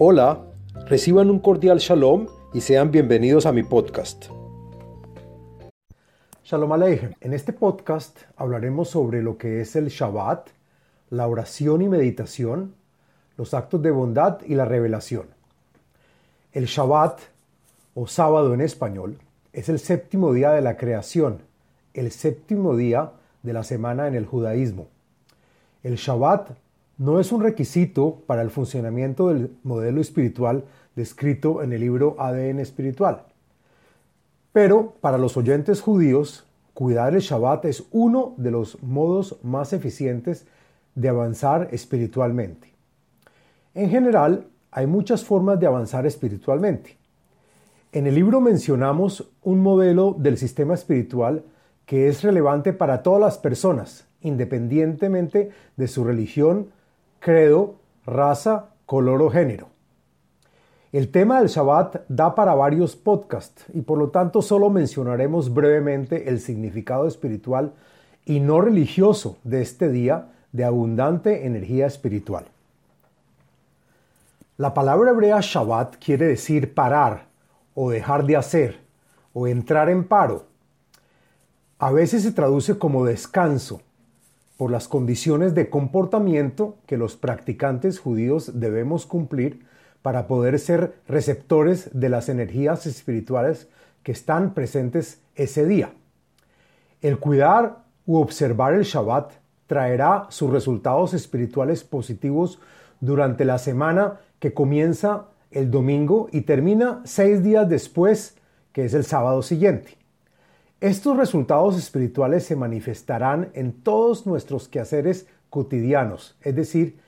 Hola, reciban un cordial shalom y sean bienvenidos a mi podcast. Shalom Aleichem. En este podcast hablaremos sobre lo que es el Shabbat, la oración y meditación, los actos de bondad y la revelación. El Shabbat, o sábado en español, es el séptimo día de la creación, el séptimo día de la semana en el judaísmo. El Shabbat no es un requisito para el funcionamiento del modelo espiritual descrito en el libro ADN espiritual. Pero para los oyentes judíos, cuidar el Shabbat es uno de los modos más eficientes de avanzar espiritualmente. En general, hay muchas formas de avanzar espiritualmente. En el libro mencionamos un modelo del sistema espiritual que es relevante para todas las personas, independientemente de su religión, credo, raza, color o género. El tema del Shabbat da para varios podcasts y por lo tanto solo mencionaremos brevemente el significado espiritual y no religioso de este día de abundante energía espiritual. La palabra hebrea Shabbat quiere decir parar o dejar de hacer o entrar en paro. A veces se traduce como descanso por las condiciones de comportamiento que los practicantes judíos debemos cumplir para poder ser receptores de las energías espirituales que están presentes ese día. El cuidar u observar el Shabbat traerá sus resultados espirituales positivos durante la semana que comienza el domingo y termina seis días después, que es el sábado siguiente. Estos resultados espirituales se manifestarán en todos nuestros quehaceres cotidianos, es decir,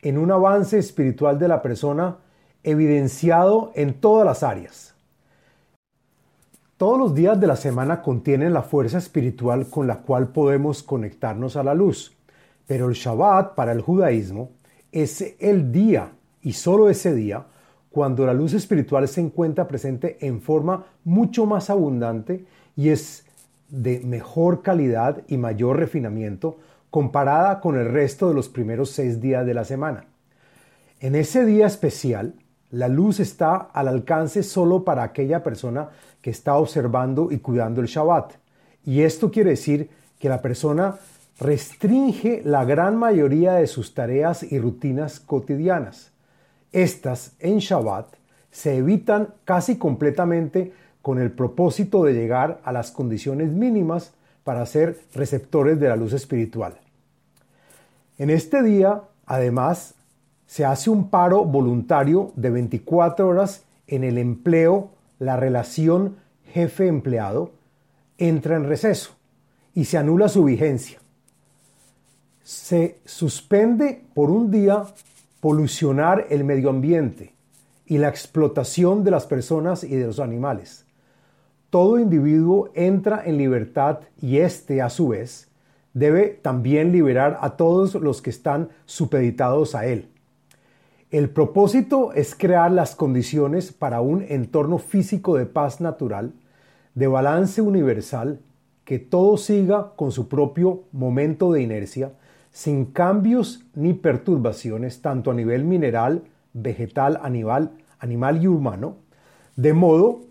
en un avance espiritual de la persona evidenciado en todas las áreas. Todos los días de la semana contienen la fuerza espiritual con la cual podemos conectarnos a la luz, pero el Shabbat para el judaísmo es el día y solo ese día cuando la luz espiritual se encuentra presente en forma mucho más abundante y es de mejor calidad y mayor refinamiento comparada con el resto de los primeros seis días de la semana. En ese día especial, la luz está al alcance solo para aquella persona que está observando y cuidando el Shabbat. Y esto quiere decir que la persona restringe la gran mayoría de sus tareas y rutinas cotidianas. Estas en Shabbat se evitan casi completamente con el propósito de llegar a las condiciones mínimas para ser receptores de la luz espiritual. En este día, además, se hace un paro voluntario de 24 horas en el empleo, la relación jefe-empleado entra en receso y se anula su vigencia. Se suspende por un día polucionar el medio ambiente y la explotación de las personas y de los animales todo individuo entra en libertad y éste, a su vez, debe también liberar a todos los que están supeditados a él. El propósito es crear las condiciones para un entorno físico de paz natural, de balance universal, que todo siga con su propio momento de inercia, sin cambios ni perturbaciones, tanto a nivel mineral, vegetal, animal, animal y humano, de modo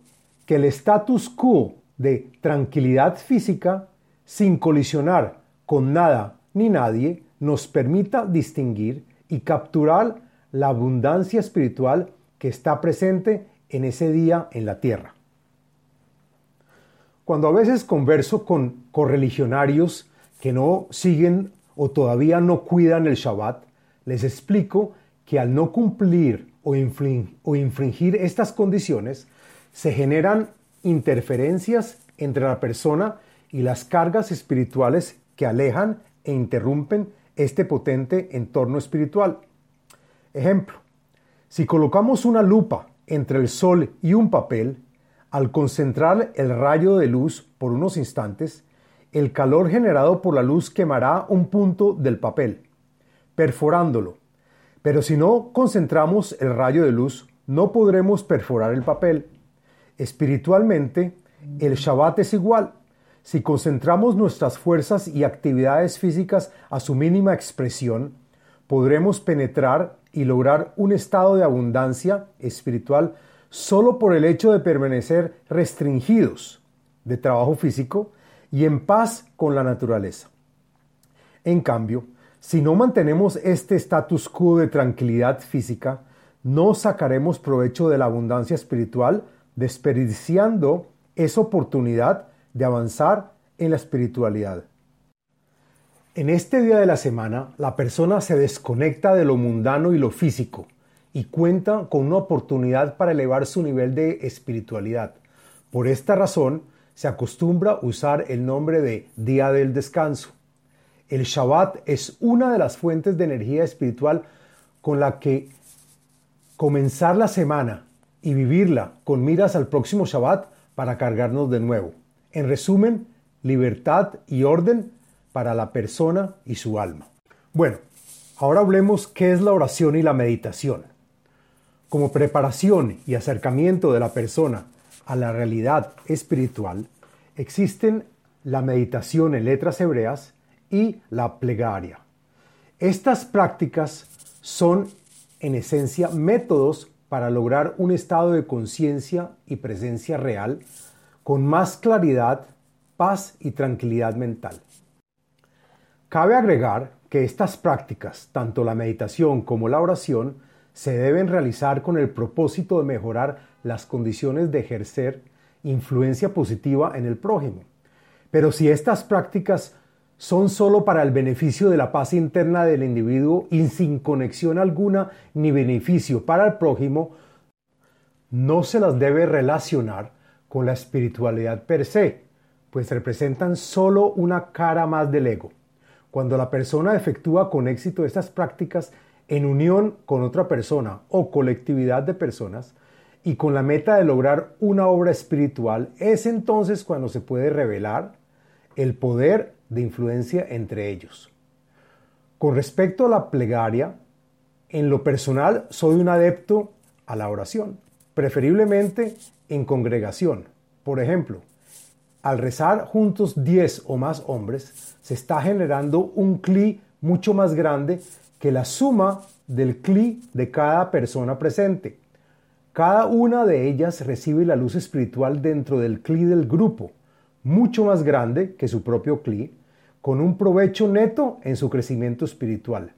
que el status quo de tranquilidad física, sin colisionar con nada ni nadie, nos permita distinguir y capturar la abundancia espiritual que está presente en ese día en la tierra. Cuando a veces converso con correligionarios que no siguen o todavía no cuidan el Shabbat, les explico que al no cumplir o, infringir estas condiciones, se generan interferencias entre la persona y las cargas espirituales que alejan e interrumpen este potente entorno espiritual. Ejemplo, si colocamos una lupa entre el sol y un papel, al concentrar el rayo de luz por unos instantes, el calor generado por la luz quemará un punto del papel, perforándolo. Pero si no concentramos el rayo de luz, no podremos perforar el papel Espiritualmente, el Shabbat es igual. Si concentramos nuestras fuerzas y actividades físicas a su mínima expresión, podremos penetrar y lograr un estado de abundancia espiritual solo por el hecho de permanecer restringidos de trabajo físico y en paz con la naturaleza. En cambio, si no mantenemos este status quo de tranquilidad física, no sacaremos provecho de la abundancia espiritual, desperdiciando esa oportunidad de avanzar en la espiritualidad. En este día de la semana, la persona se desconecta de lo mundano y lo físico y cuenta con una oportunidad para elevar su nivel de espiritualidad. Por esta razón, se acostumbra usar el nombre de Día del Descanso. El Shabbat es una de las fuentes de energía espiritual con la que comenzar la semana y vivirla con miras al próximo Shabbat para cargarnos de nuevo. En resumen, libertad y orden para la persona y su alma. Bueno, ahora hablemos qué es la oración y la meditación. Como preparación y acercamiento de la persona a la realidad espiritual, existen la meditación en letras hebreas y la plegaria. Estas prácticas son en esencia métodos para lograr un estado de conciencia y presencia real con más claridad, paz y tranquilidad mental. Cabe agregar que estas prácticas, tanto la meditación como la oración, se deben realizar con el propósito de mejorar las condiciones de ejercer influencia positiva en el prójimo. Pero si estas prácticas son sólo para el beneficio de la paz interna del individuo y sin conexión alguna ni beneficio para el prójimo, no se las debe relacionar con la espiritualidad per se, pues representan sólo una cara más del ego. Cuando la persona efectúa con éxito estas prácticas en unión con otra persona o colectividad de personas y con la meta de lograr una obra espiritual, es entonces cuando se puede revelar el poder de influencia entre ellos. Con respecto a la plegaria, en lo personal soy un adepto a la oración, preferiblemente en congregación. Por ejemplo, al rezar juntos 10 o más hombres, se está generando un cli mucho más grande que la suma del cli de cada persona presente. Cada una de ellas recibe la luz espiritual dentro del cli del grupo, mucho más grande que su propio cli, con un provecho neto en su crecimiento espiritual.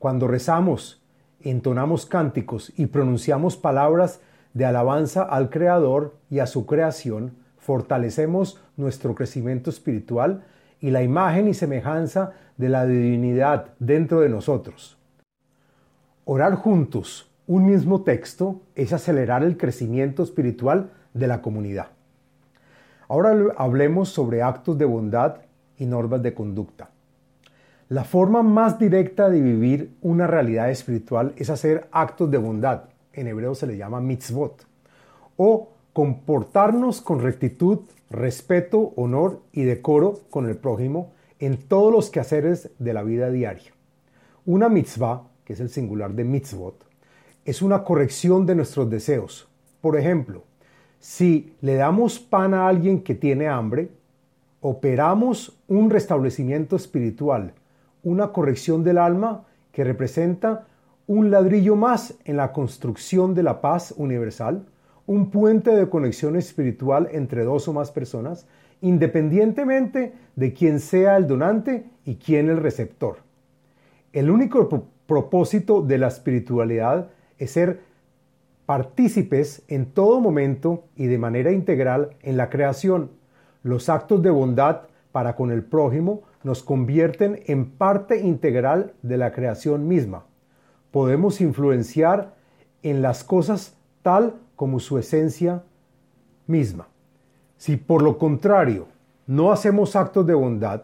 Cuando rezamos, entonamos cánticos y pronunciamos palabras de alabanza al Creador y a su creación, fortalecemos nuestro crecimiento espiritual y la imagen y semejanza de la divinidad dentro de nosotros. Orar juntos un mismo texto es acelerar el crecimiento espiritual de la comunidad. Ahora hablemos sobre actos de bondad normas de conducta. La forma más directa de vivir una realidad espiritual es hacer actos de bondad, en hebreo se le llama mitzvot, o comportarnos con rectitud, respeto, honor y decoro con el prójimo en todos los quehaceres de la vida diaria. Una mitzvah, que es el singular de mitzvot, es una corrección de nuestros deseos. Por ejemplo, si le damos pan a alguien que tiene hambre, operamos un restablecimiento espiritual, una corrección del alma que representa un ladrillo más en la construcción de la paz universal, un puente de conexión espiritual entre dos o más personas, independientemente de quién sea el donante y quién el receptor. El único propósito de la espiritualidad es ser partícipes en todo momento y de manera integral en la creación. Los actos de bondad para con el prójimo nos convierten en parte integral de la creación misma. Podemos influenciar en las cosas tal como su esencia misma. Si por lo contrario no hacemos actos de bondad,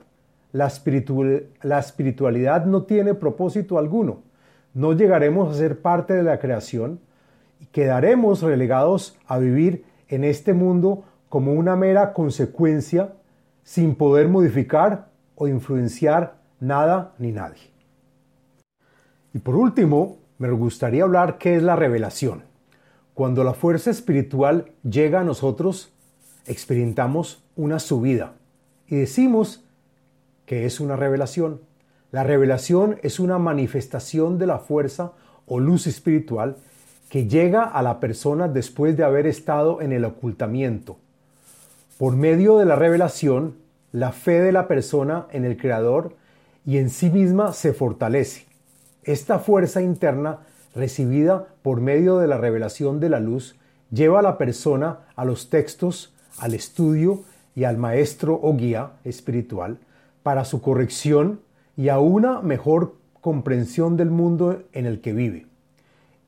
la, espiritualidad no tiene propósito alguno. No llegaremos a ser parte de la creación y quedaremos relegados a vivir en este mundo como una mera consecuencia sin poder modificar o influenciar nada ni nadie. Y por último, me gustaría hablar qué es la revelación. Cuando la fuerza espiritual llega a nosotros, experimentamos una subida y decimos que es una revelación. La revelación es una manifestación de la fuerza o luz espiritual que llega a la persona después de haber estado en el ocultamiento. Por medio de la revelación, la fe de la persona en el Creador y en sí misma se fortalece. Esta fuerza interna recibida por medio de la revelación de la luz lleva a la persona a los textos, al estudio y al maestro o guía espiritual para su corrección y a una mejor comprensión del mundo en el que vive.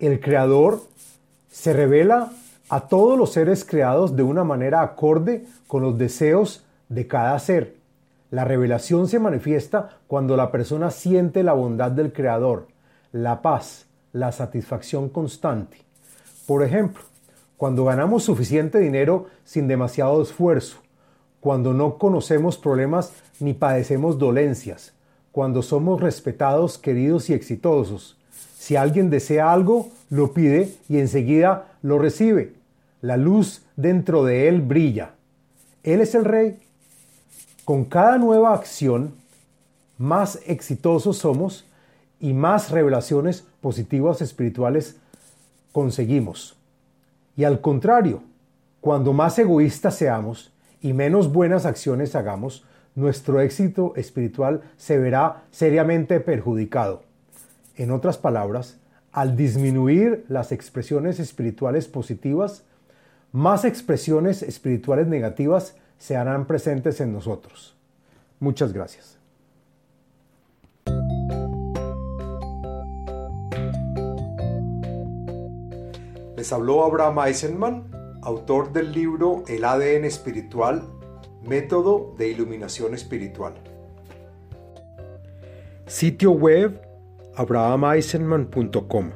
El Creador se revela a todos los seres creados de una manera acorde con los deseos de cada ser. La revelación se manifiesta cuando la persona siente la bondad del Creador, la paz, la satisfacción constante. Por ejemplo, cuando ganamos suficiente dinero sin demasiado esfuerzo, cuando no conocemos problemas ni padecemos dolencias, cuando somos respetados, queridos y exitosos. Si alguien desea algo, lo pide y enseguida lo recibe. La luz dentro de él brilla. Él es el rey. Con cada nueva acción, más exitosos somos y más revelaciones positivas espirituales conseguimos. Y al contrario, cuando más egoístas seamos y menos buenas acciones hagamos, nuestro éxito espiritual se verá seriamente perjudicado. En otras palabras, al disminuir las expresiones espirituales positivas, más expresiones espirituales negativas se harán presentes en nosotros. Muchas gracias. Les habló Abraham Eisenman, autor del libro El ADN espiritual, método de iluminación espiritual. Sitio web abrahameisenman.com